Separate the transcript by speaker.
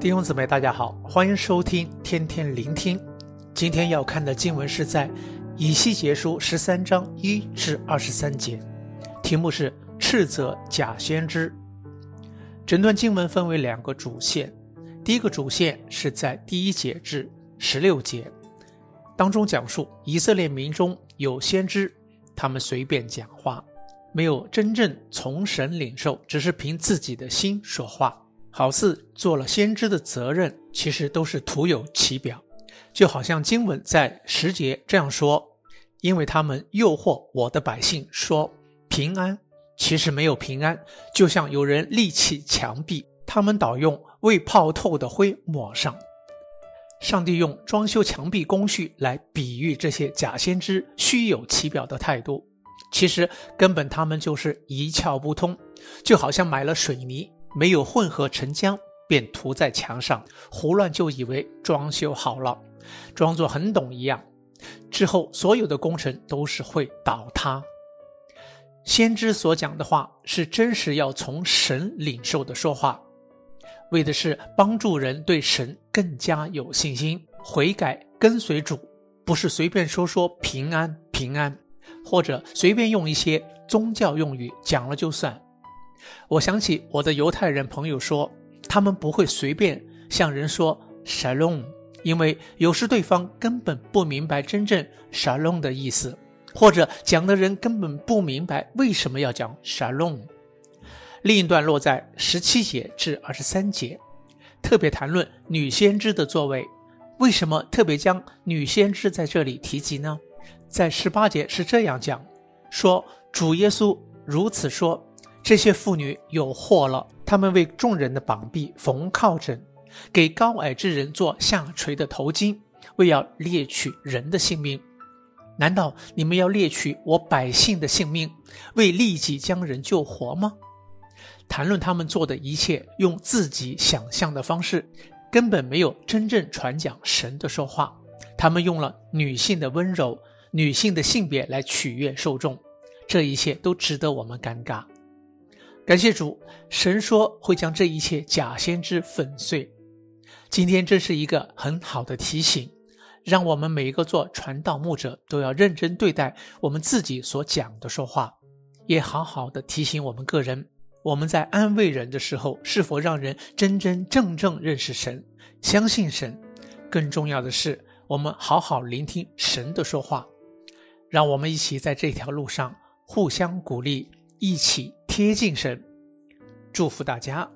Speaker 1: 弟兄姊妹，大家好，欢迎收听天天聆听。今天要看的经文是在以西结书十三章一至二十三节，题目是斥责假先知。整段经文分为两个主线，第一个主线是在第一节至十六节，当中讲述以色列民中有先知，他们随便讲话，没有真正从神领受，只是凭自己的心说话。好似做了先知的责任，其实都是徒有其表，就好像经文在十节这样说：“因为他们诱惑我的百姓说平安，其实没有平安，就像有人立起墙壁，他们倒用未泡透的灰抹上。”上帝用装修墙壁工序来比喻这些假先知虚有其表的态度，其实根本他们就是一窍不通，就好像买了水泥。没有混合成浆，便涂在墙上，胡乱就以为装修好了，装作很懂一样。之后所有的工程都是会倒塌。先知所讲的话是真实要从神领受的说话，为的是帮助人对神更加有信心，悔改跟随主，不是随便说说平安平安，或者随便用一些宗教用语讲了就算。我想起我的犹太人朋友说，他们不会随便向人说 “shalom”，因为有时对方根本不明白真正 “shalom” 的意思，或者讲的人根本不明白为什么要讲 “shalom”。另一段落在十七节至二十三节，特别谈论女先知的作为。为什么特别将女先知在这里提及呢？在十八节是这样讲：说主耶稣如此说。这些妇女有祸了，她们为众人的膀臂缝靠枕，给高矮之人做下垂的头巾，为要猎取人的性命。难道你们要猎取我百姓的性命，为利己将人救活吗？谈论他们做的一切，用自己想象的方式，根本没有真正传讲神的说话。他们用了女性的温柔、女性的性别来取悦受众，这一切都值得我们尴尬。感谢主，神说会将这一切假先知粉碎。今天这是一个很好的提醒，让我们每一个做传道牧者都要认真对待我们自己所讲的说话，也好好的提醒我们个人，我们在安慰人的时候，是否让人真真正正认识神、相信神？更重要的是，我们好好聆听神的说话。让我们一起在这条路上互相鼓励，一起贴近神，祝福大家。